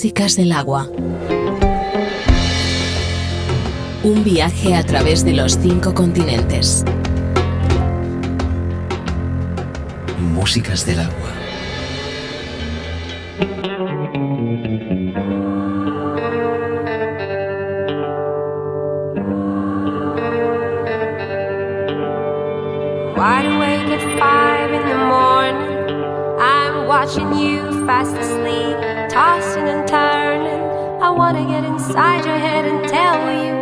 Músicas del agua. Un viaje a través de los cinco continentes. Músicas del agua. Wide awake at five in the morning. I'm watching you fast asleep, tossing. Wanna get inside your head and tell you,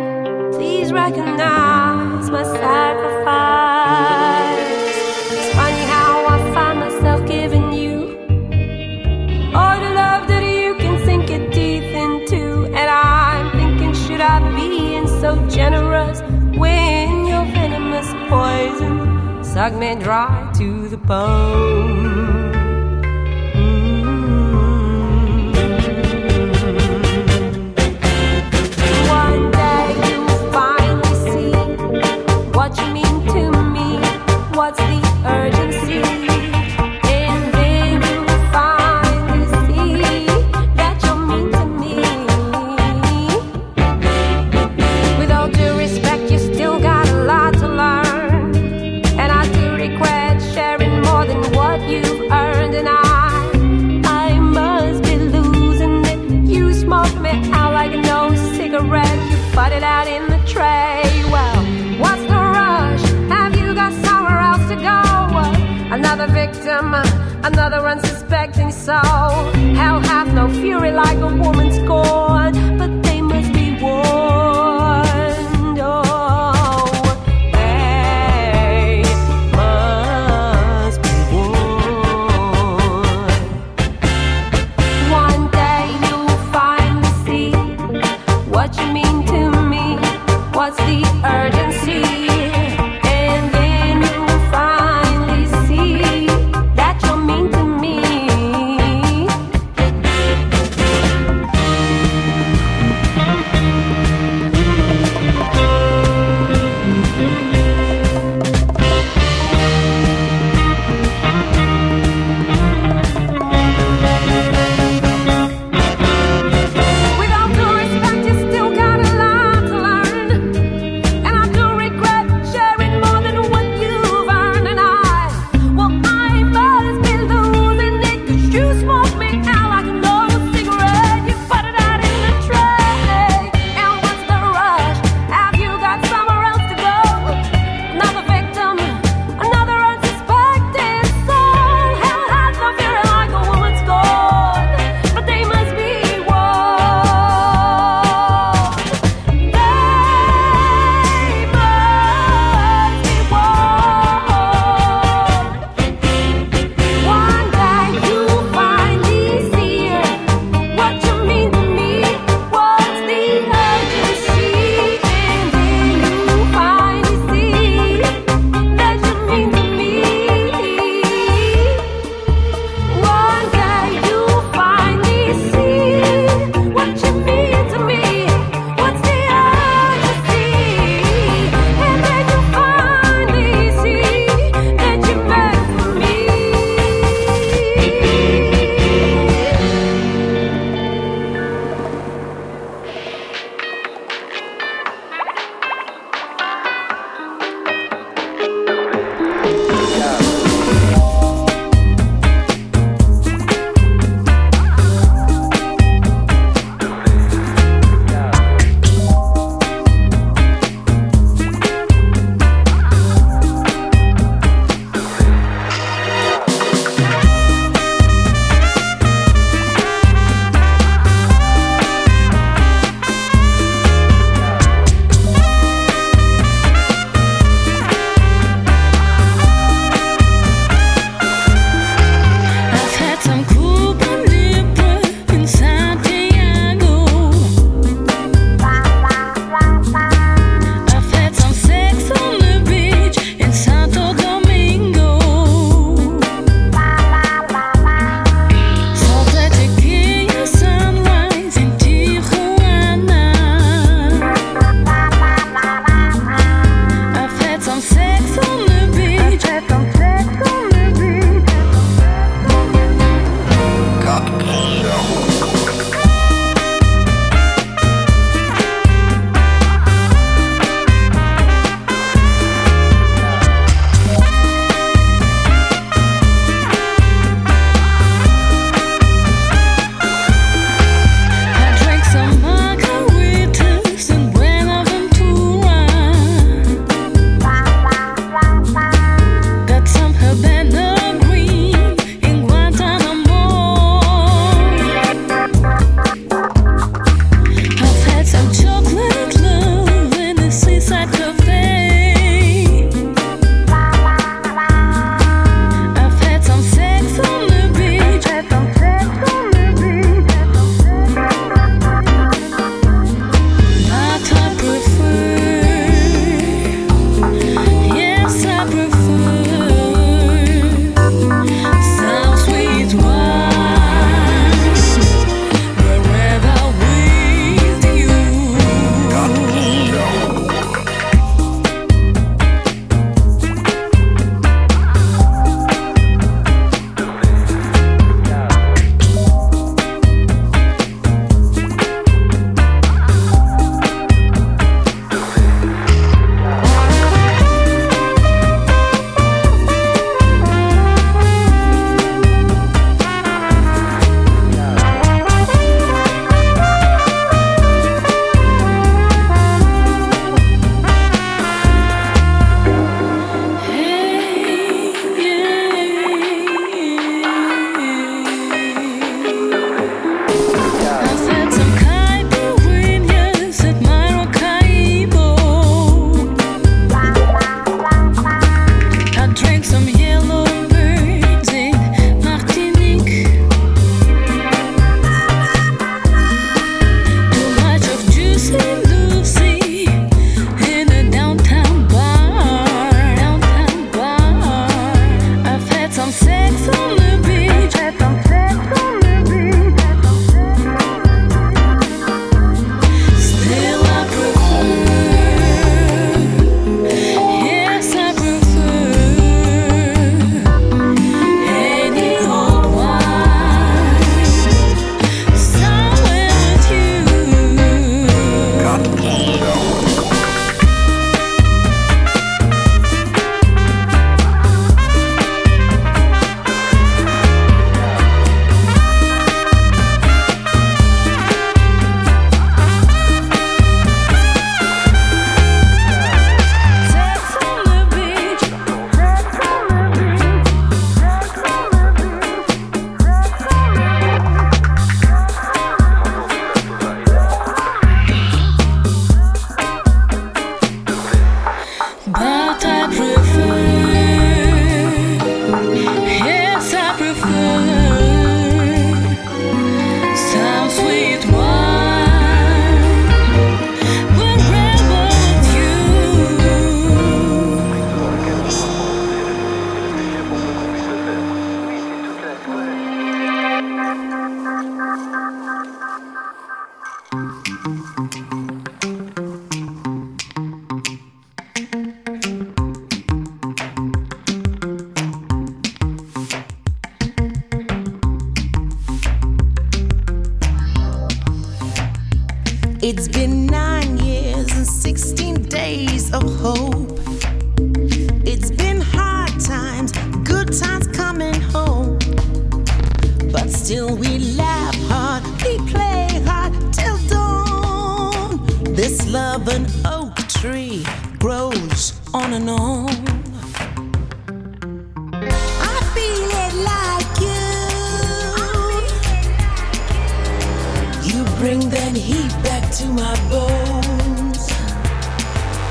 please recognize my sacrifice. It's funny how I find myself giving you all the love that you can sink your teeth into, and I'm thinking, should I be being so generous when your venomous poison suck me dry to the bone?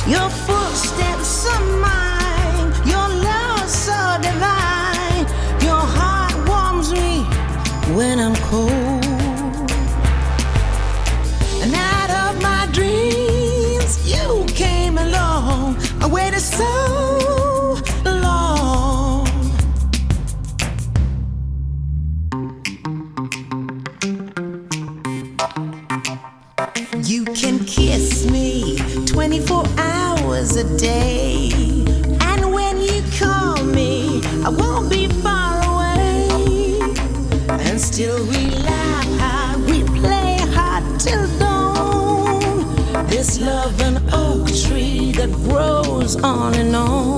Your footsteps are mine. on and on.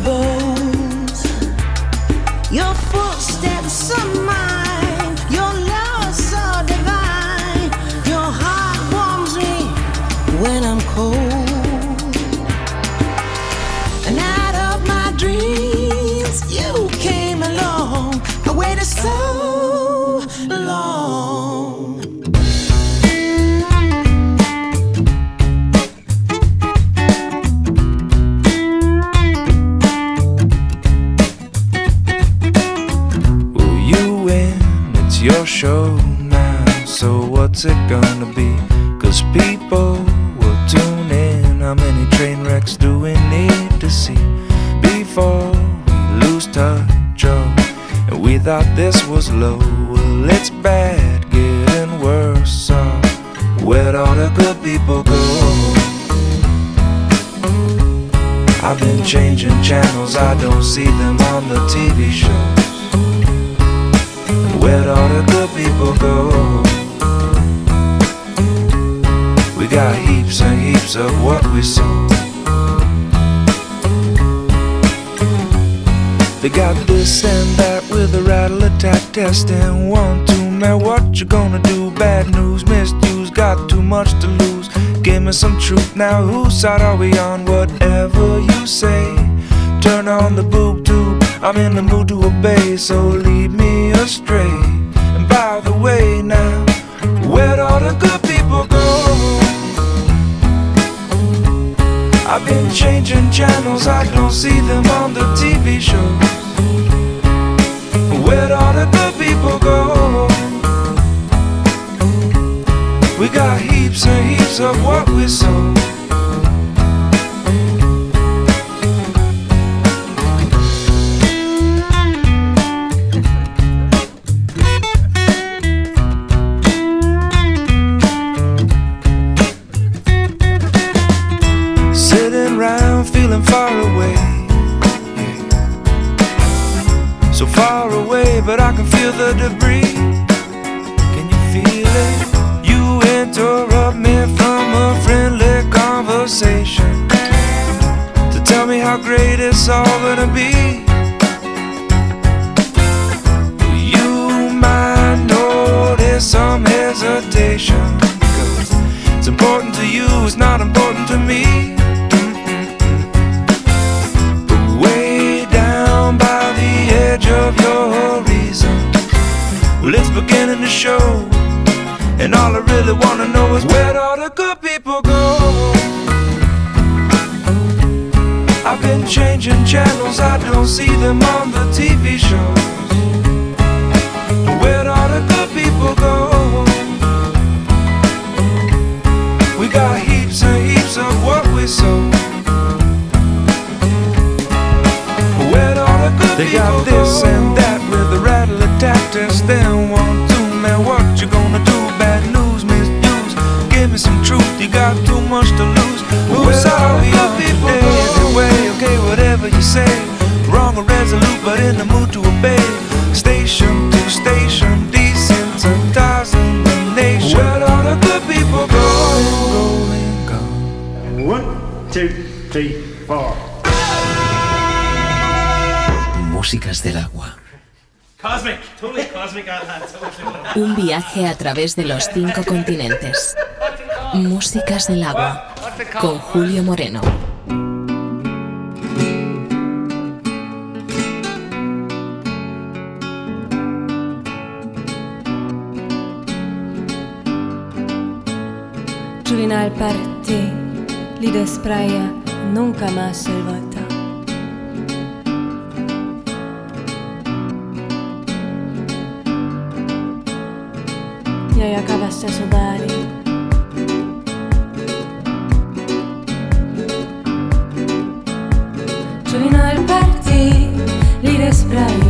best and one to mad. What you gonna do? Bad news, misused, got too much to lose. Give me some truth now. Whose side are we on? Whatever you say, turn on the boob tube. I'm in the mood to obey, so lead me astray. And by the way, now, where'd all the good people go? I've been changing channels, I don't see them on the TV show. Where all the good people go? We got heaps and heaps of what we sow. Un viaje a través de los cinco continentes. Músicas del agua. Con Julio Moreno. Juvenal para ti, li despraia, nunca más el voto. Yayaka Bestia Sodari. Giovinare partì, lì respirare.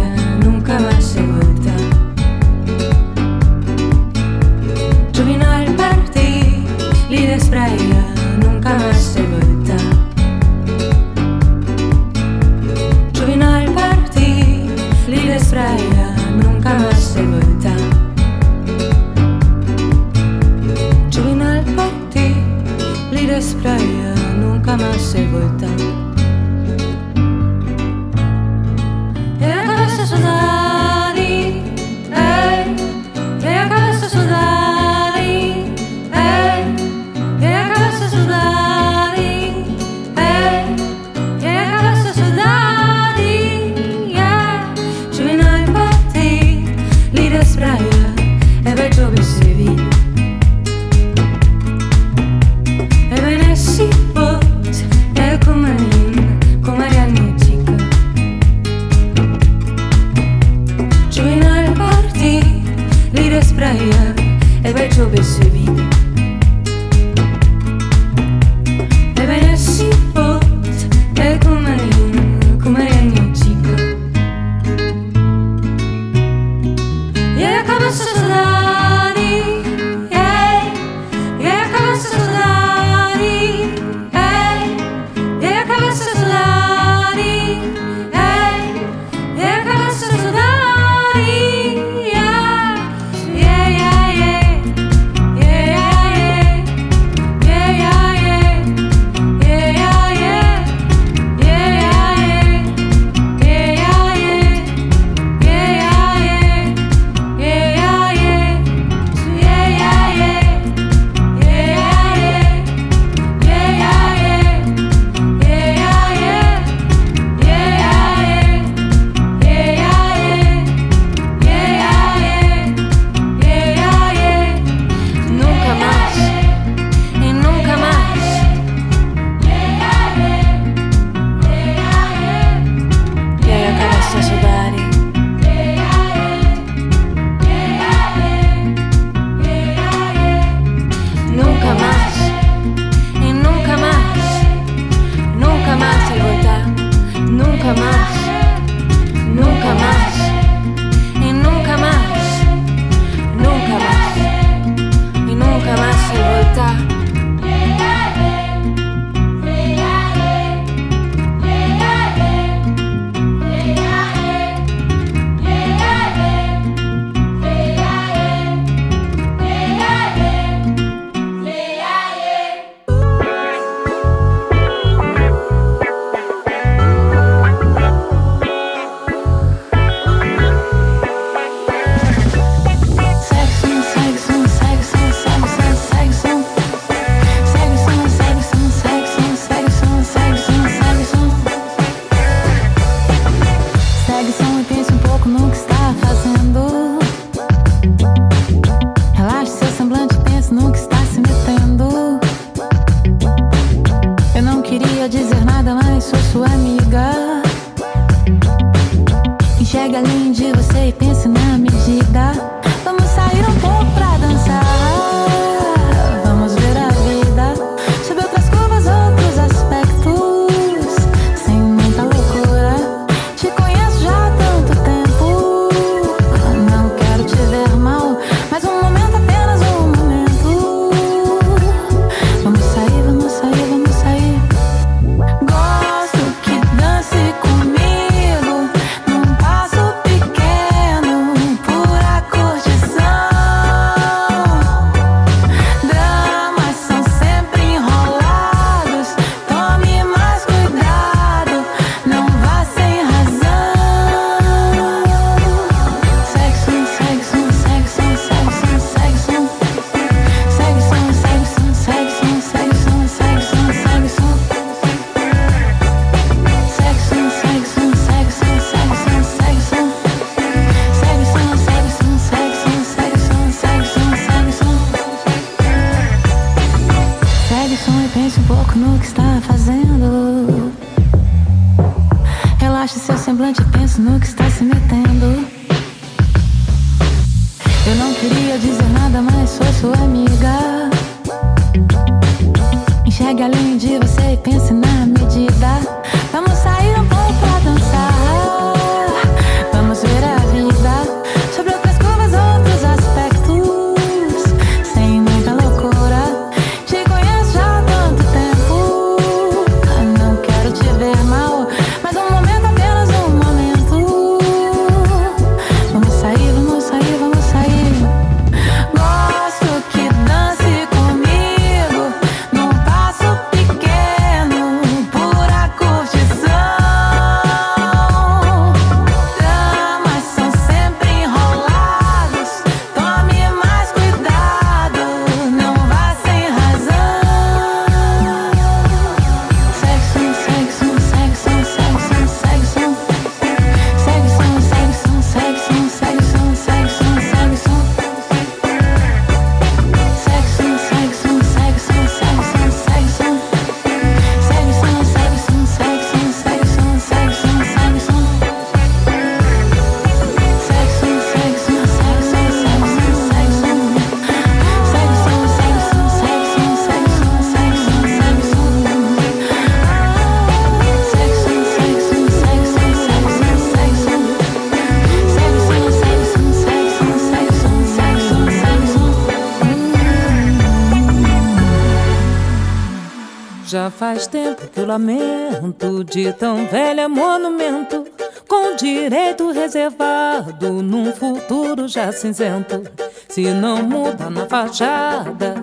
Lamento de tão velho monumento, com direito reservado num futuro já cinzento. Se não muda na fachada,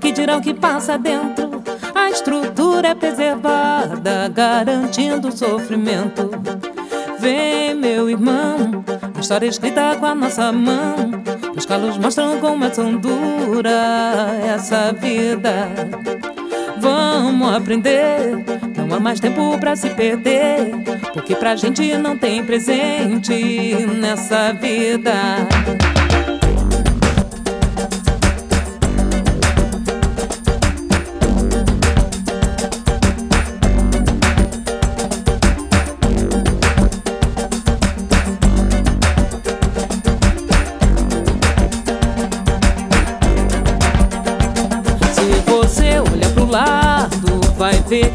que dirão que passa dentro? A estrutura é preservada, garantindo o sofrimento. Vem, meu irmão, a história escrita com a nossa mão. Os calos mostram como é tão dura essa vida. Vamos aprender não há mais tempo pra se perder, porque pra gente não tem presente nessa vida.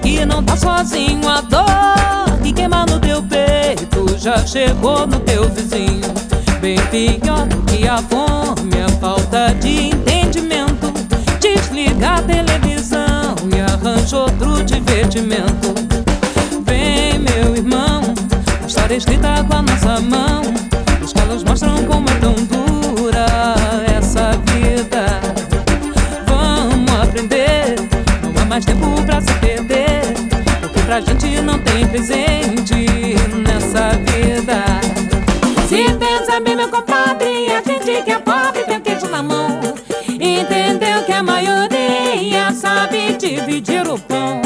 Que não tá sozinho. A dor que queima no teu peito já chegou no teu vizinho. Bem pior do que a fome, a falta de entendimento. Desliga a televisão e arranja outro divertimento. Vem, meu irmão, a história escrita com a nossa mão. Os calos mostram como é tão dura essa vida. Vamos aprender, não há mais tempo pra se pra gente não tem presente nessa vida. Se pensa bem, meu compadre, a gente que é pobre tem o queijo na mão. Entendeu que a maioria sabe dividir o pão.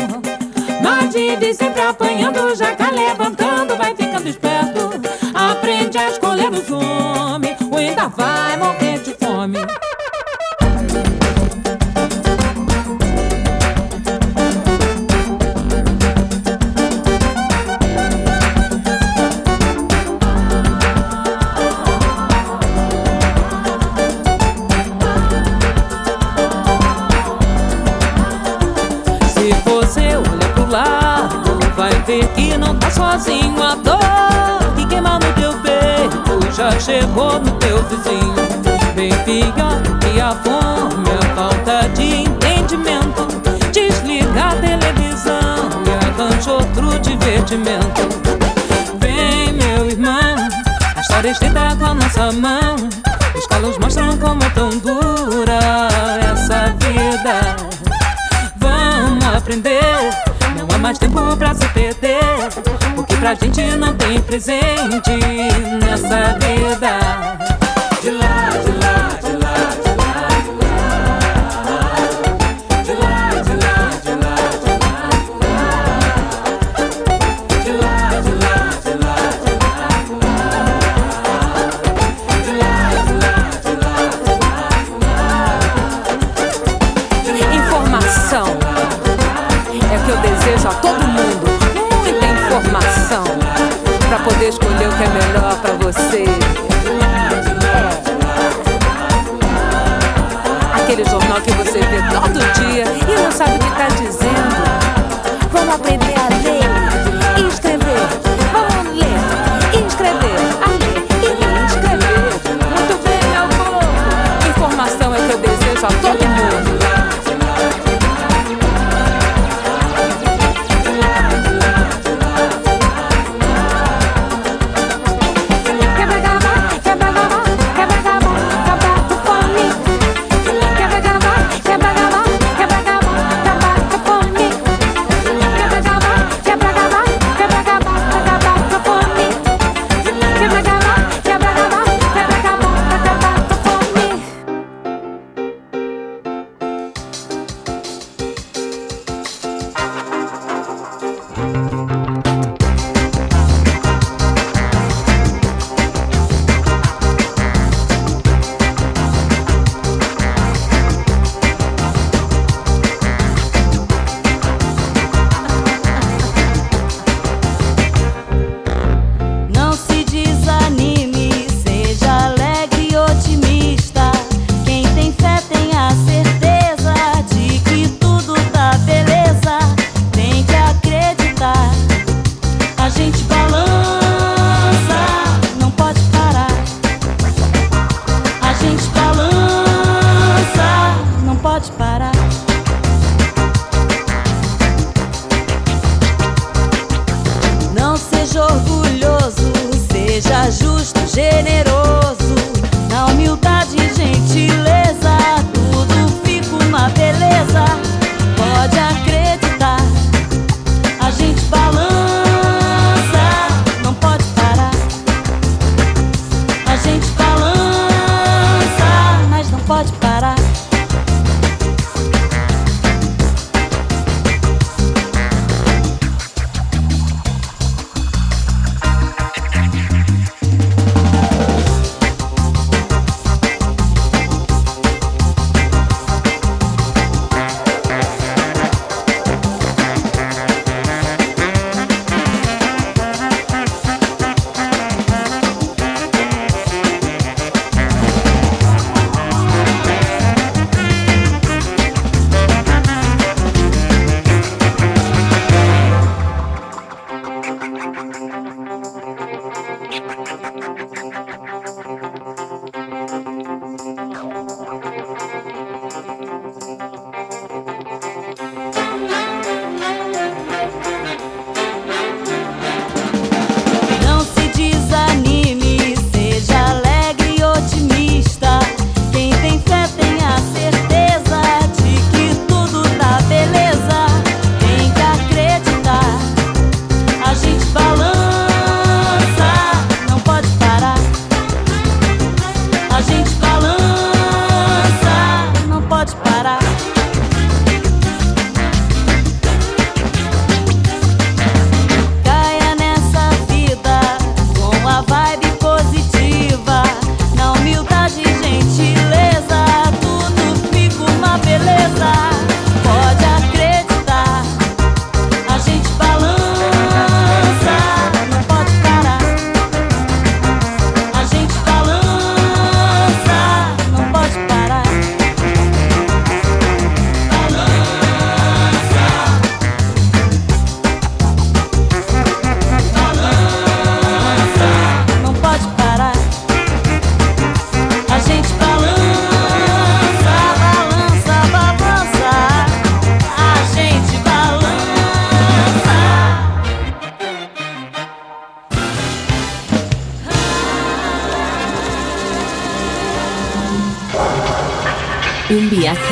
Mas vive sempre apanhando, já tá levantando, vai ficando esperto. Aprende a escolher os homens, ou ainda vai morrer de fome. chegou no teu vizinho. Bem filha, que a fome a falta de entendimento. Desliga a televisão e arranja outro divertimento. Vem meu irmão, a história escrita com a nossa mão. Os calos mostram como é tão dura essa vida. Vamos aprender, não há mais tempo pra se perder. Porque pra gente não tem presente nessa vida. 上车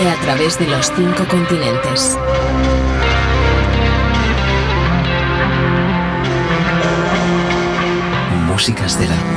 a través de los cinco continentes. Músicas del agua.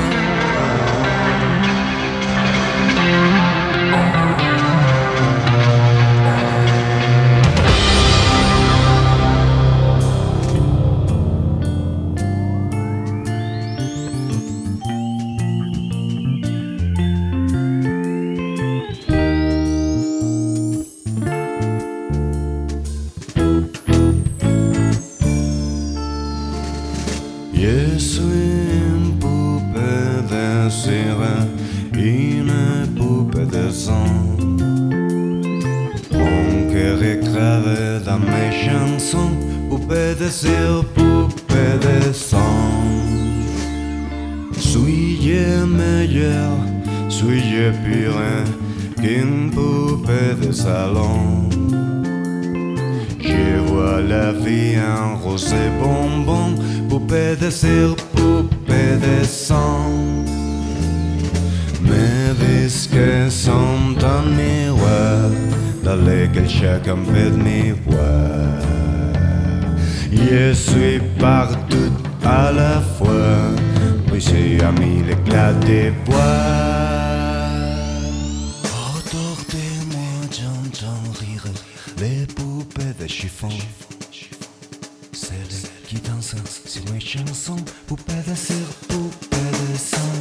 Celles qui dansent sur mes chansons, poupées de cire, poupées de sang.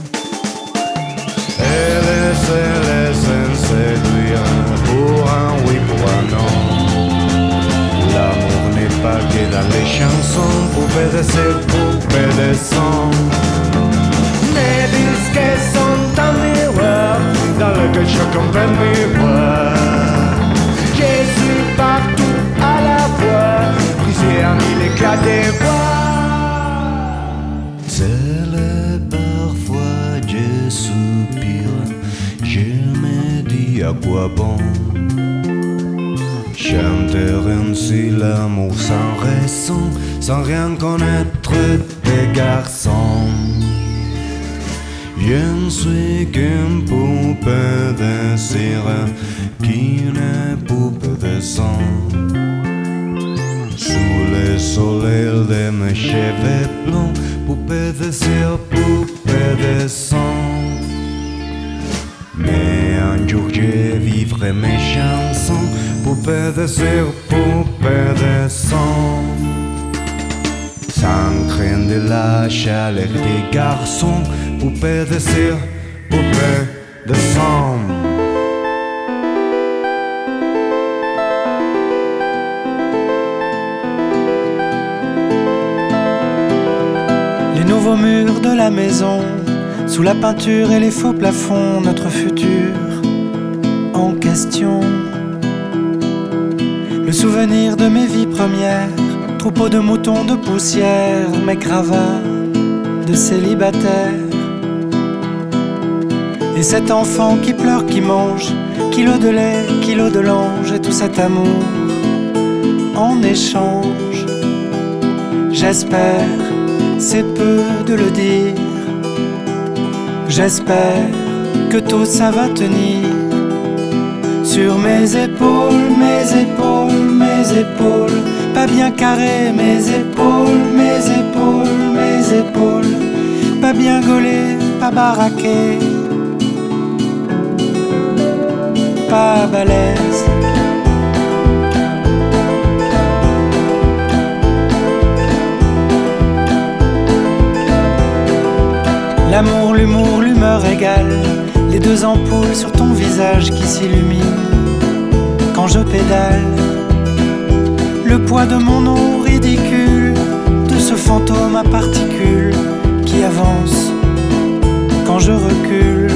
Elles se laissent séduire pour un oui, pour un non. L'amour n'est pas que dans les chansons, poupées de cire, poupées de sang. Mes disques sont un miroir dans lequel chacun peut me des voix. Seul parfois je soupire, je me dis à quoi bon. Chanter ainsi l'amour sans raison, sans rien connaître des garçons. Je ne suis qu'une poupée de cire qui n'est poupée de sang. Sous le soleil de mes cheveux blonds, poupée de cire, poupée de sang. Mais un jour je vivrai mes chansons, poupée de cire, poupée de sang. Sans craindre de la chaleur des garçons, poupée de cire, poupée de sang. Nouveaux murs de la maison, sous la peinture et les faux plafonds, notre futur en question. Le souvenir de mes vies premières, troupeau de moutons de poussière, mes gravats de célibataire. Et cet enfant qui pleure, qui mange, kilo de lait, kilo de l'ange, et tout cet amour en échange. J'espère, c'est peu de le dire. J'espère que tout ça va tenir sur mes épaules, mes épaules, mes épaules, pas bien carré, mes épaules, mes épaules, mes épaules, pas bien gaulé, pas baraqué, pas balèze. L'amour, l'humour, l'humeur égale, les deux ampoules sur ton visage qui s'illuminent quand je pédale. Le poids de mon nom ridicule, de ce fantôme à particules qui avance quand je recule.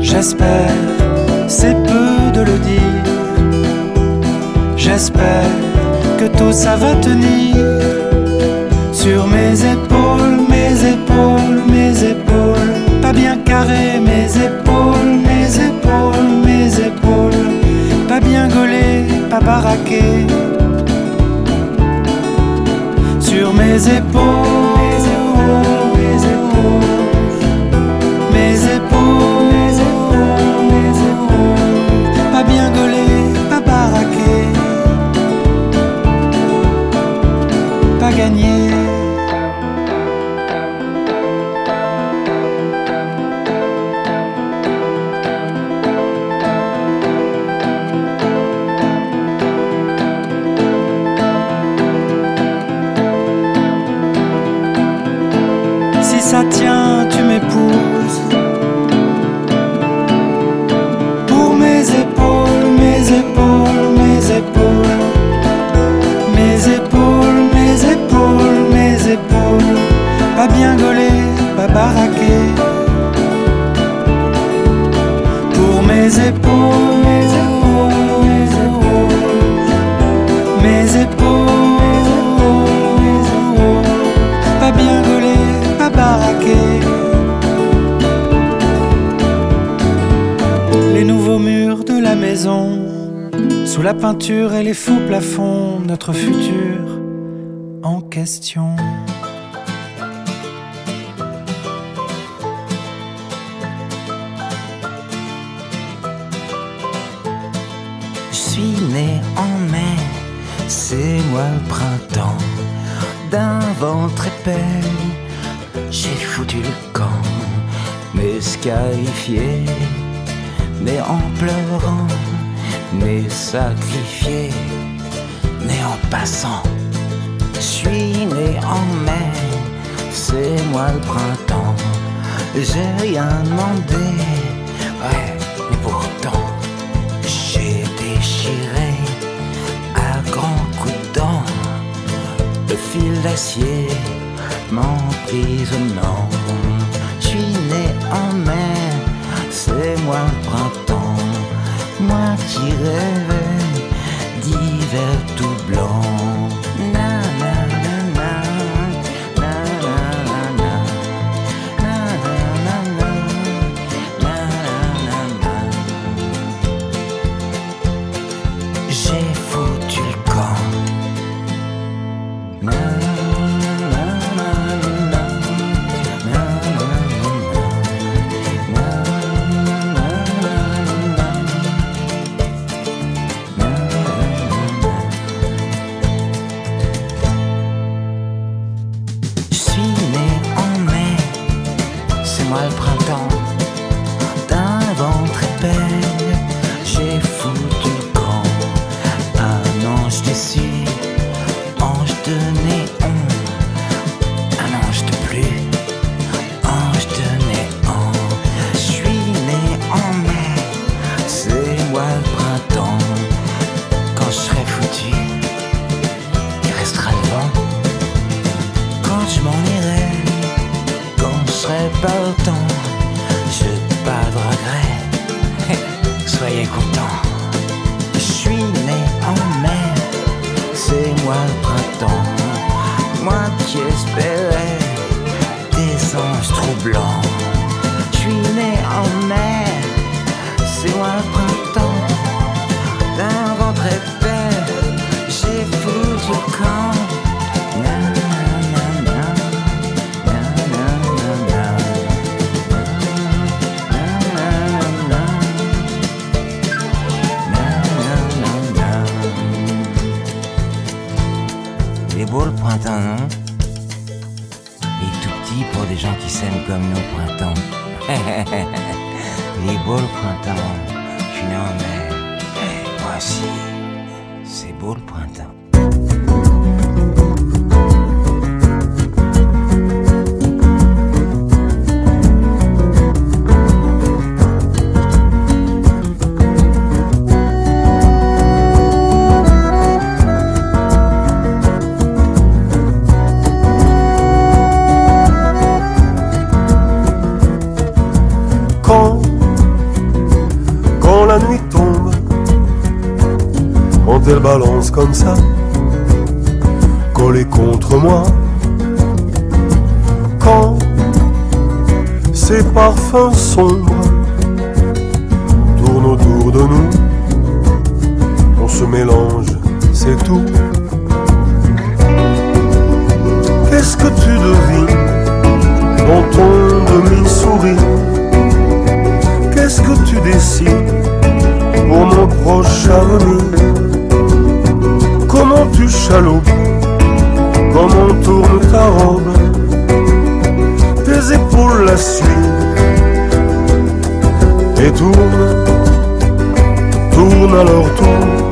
J'espère, c'est peu de le dire. J'espère que tout ça va tenir sur mes épaules, mes épaules, mes épaules, pas bien carré, mes épaules, mes épaules, mes épaules, pas bien gaulé, pas baraqué, sur mes épaules, fond notre futur en question. Je suis né en mai, c'est moi le printemps. D'un ventre épais, j'ai foutu le camp, mais scarifié, mais en pleurant, mais sacrifié le printemps. J'ai rien demandé, ouais, mais pourtant j'ai déchiré à grands coups de dents le fil d'acier m'emprisonnant. Je suis né en mai, c'est moi le printemps, moi qui rêvais d'hiver comme ça, collé contre moi. Quand ces parfums sombres tournent autour de nous, on se mélange, c'est tout. Qu'est-ce que tu devines dans ton demi-souris? Qu'est-ce que tu décides pour mon prochain avenir? vent du chalup, comme on tourne ta robe, tes épaules la suivent et tourne, tourne alors tourne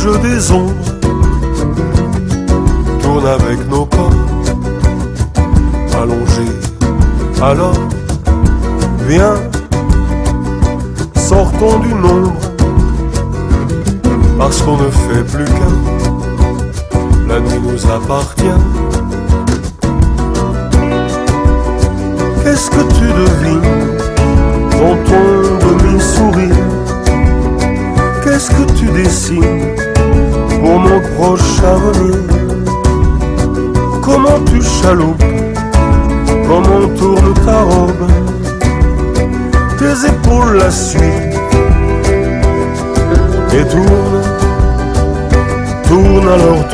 jeu des ombres, tourne avec nos pas. Allongés. Alors, viens, sortons du nombre, parce qu'on ne fait plus qu'un, la nuit nous appartient. Qu'est-ce que tu devines? Dans ton demi-sourire Qu'est-ce que tu dessines? Pour mon proche avenir Comment tu chaloupes Comment tourne ta robe? Tes épaules la suivent Et tourne, tourne à leur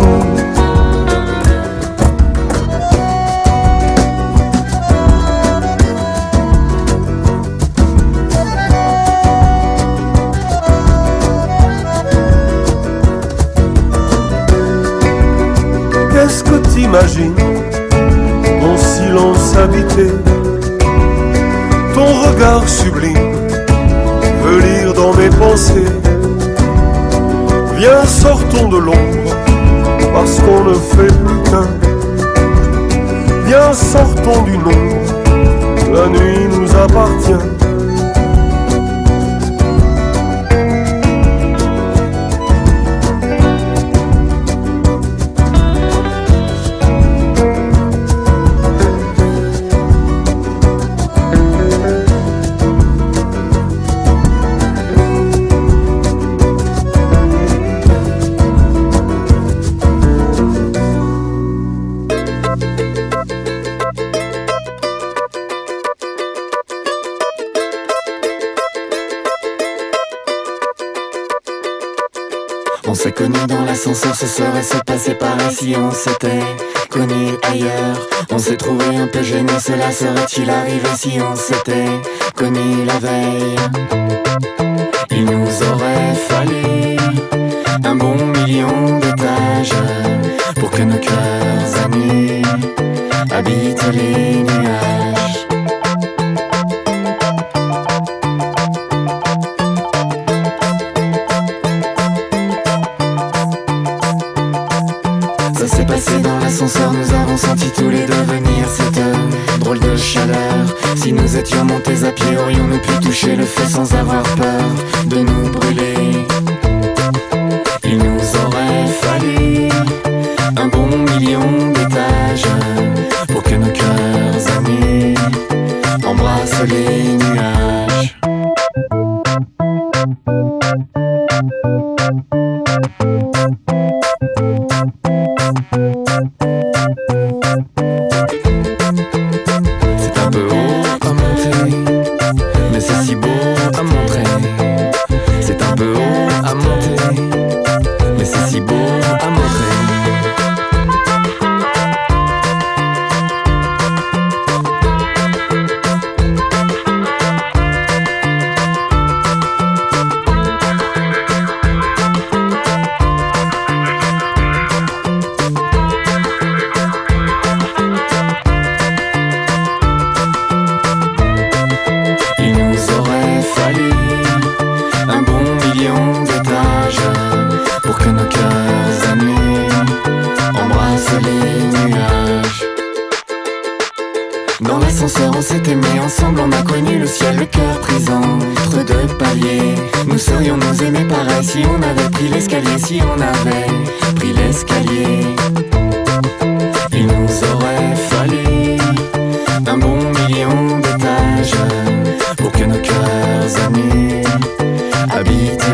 Mon silence habité Ton regard sublime Veut lire dans mes pensées. Viens sortons de l'ombre Parce qu'on ne fait plus qu'un. Viens sortons du nombre La nuit nous appartient l'ascenseur, ce serait se passer par ici, on s'était connus ailleurs. On s'est trouvé un peu gêné, cela serait-il arrivé si on s'était connus la veille? Il nous aurait fallu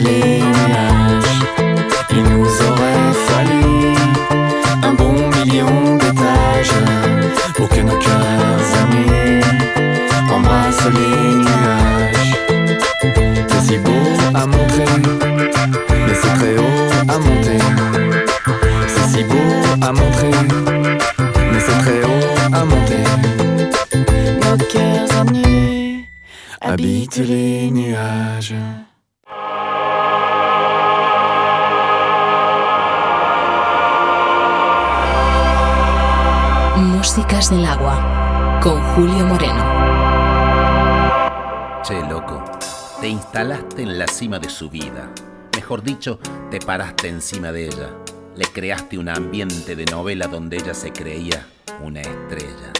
les nuages. Il nous aurait fallu un bon million d'étages pour que nos cœurs amis embrassent les nuages. C'est si beau à montrer, mais c'est très haut à monter. C'est si beau à montrer, mais c'est très haut à monter. Nos cœurs amis habitent les nuages. Músicas del agua con Julio Moreno. Che, loco, te instalaste en la cima de su vida. Mejor dicho, te paraste encima de ella. Le creaste un ambiente de novela donde ella se creía una estrella.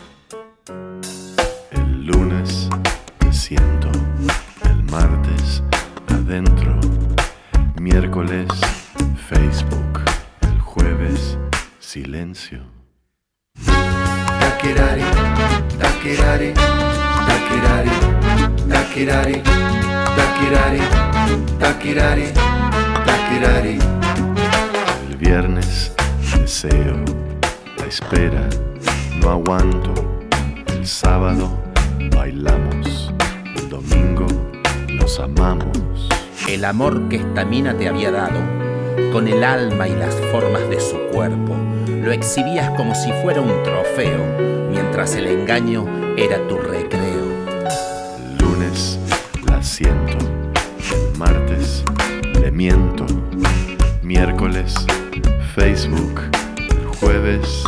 Taquirari, taquirari. El viernes deseo la espera, no aguanto. El sábado bailamos, el domingo nos amamos. El amor que esta mina te había dado, con el alma y las formas de su cuerpo, lo exhibías como si fuera un trofeo, mientras el engaño era tu recreo. El lunes la siento, martes. Le miento, miércoles Facebook, jueves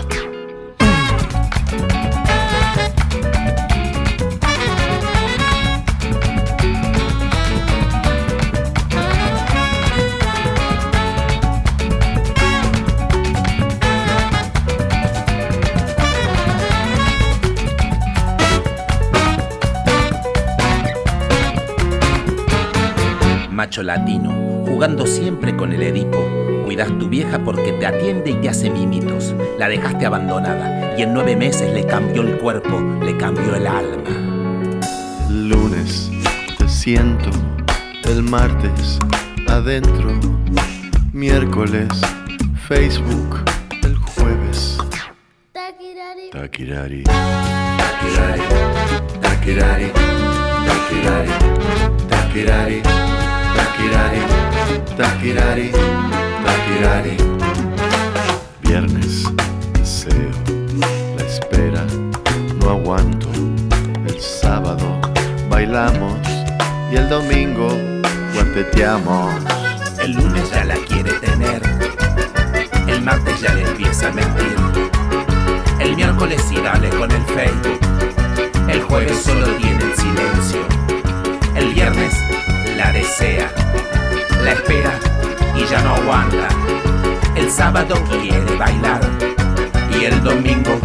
macho latino, jugando siempre con el Edipo. Cuidas tu vieja porque te atiende y te hace mimitos. La dejaste abandonada y en nueve meses le cambió el cuerpo, le cambió el alma. El lunes te siento, el martes adentro, miércoles Facebook, el jueves. Taquirari. Taquirari. Taquirari. Taquirari. Taquirari. Taquirari, taquirari. Viernes, deseo, la espera, no aguanto. El sábado bailamos y el domingo guardeteamos. El lunes ya la quiere tener, el martes ya le empieza a mentir. El miércoles sí dale con el Facebook, el jueves solo tiene el silencio. El viernes la desea, la espera y ya no aguanta. El sábado quiere bailar y el domingo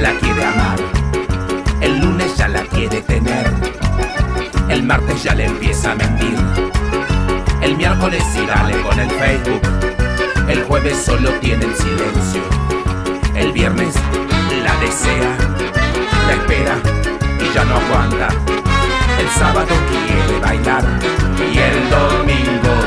la quiere amar. El lunes ya la quiere tener, el martes ya le empieza a mentir. El miércoles sí dale con el Facebook, el jueves solo tiene el silencio. El viernes la desea, la espera y ya no aguanta. El sábado quiere bailar y el domingo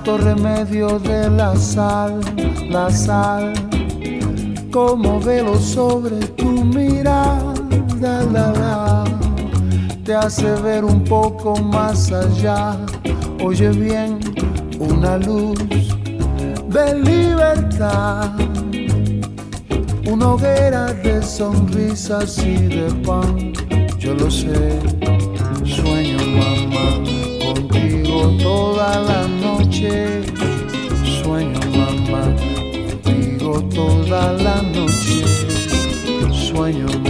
santo remedio de la sal, la sal, como velo sobre tu mirada, la, la, te hace ver un poco más allá. Oye bien, una luz de libertad, una hoguera de sonrisas y de pan. Yo lo sé, sueño mamá contigo toda la noche. Sueño mamá contigo toda la noche. Sueño mamá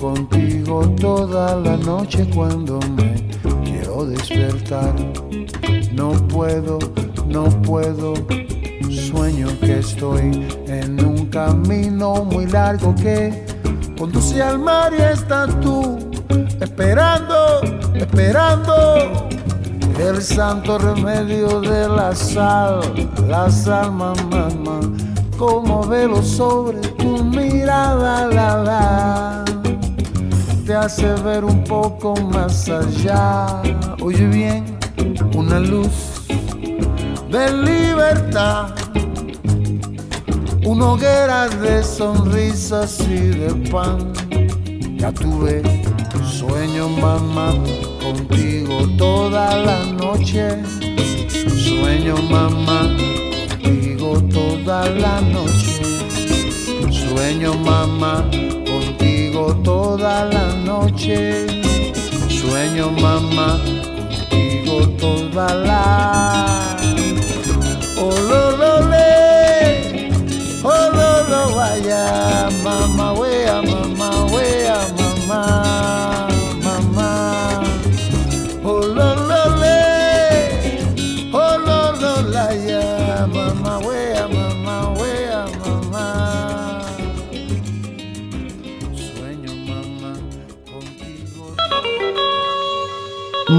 contigo toda la noche cuando me quiero despertar. No puedo, no puedo. Sueño que estoy en un camino muy largo que conduce al mar y estás tú esperando, esperando el santo remedio de la sal, la sal, mamá, mamá, como velo sobre tu mirada, la, la, te hace ver un poco más allá. Oye bien, una luz de libertad, una hoguera de sonrisas y de pan. Ya tuve sueño, mamá, contigo toda la noche. Sueño, mamá, contigo toda la noche. Sueño, mamá, contigo toda la noche. Sueño, mamá, contigo toda la. Oh, lo, lo, le. Oh, lo, lo, vaya. Mamá,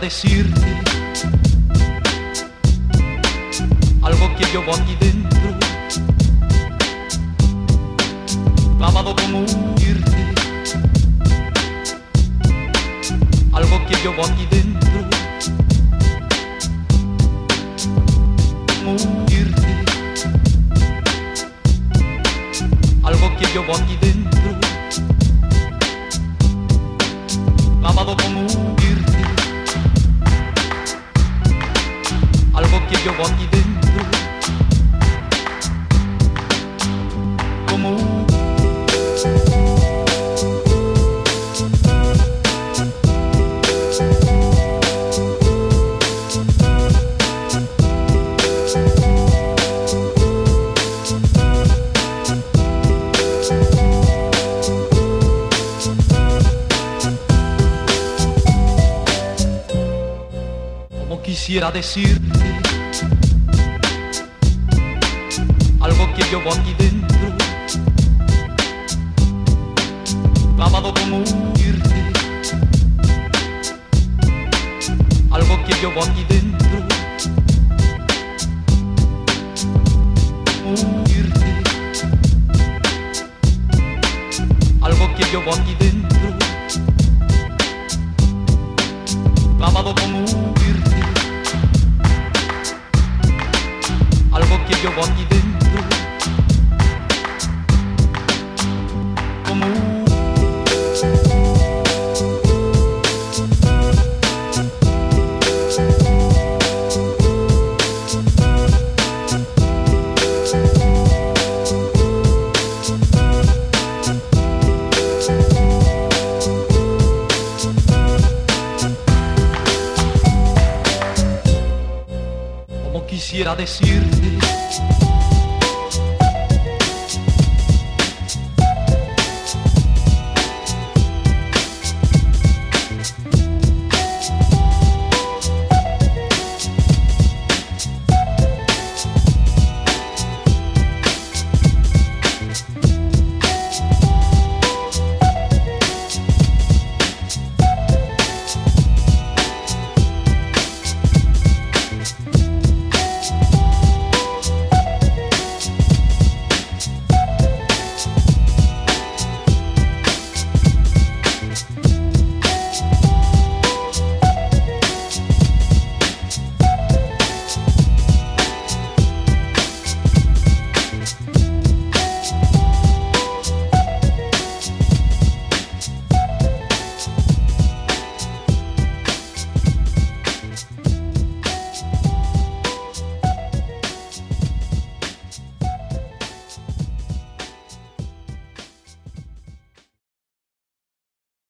Decirte quisiera decirte algo que llevo aquí dentro, clavado como irte, algo que llevo aquí dentro, como irte. Algo que llevo aquí dentro, agradecido.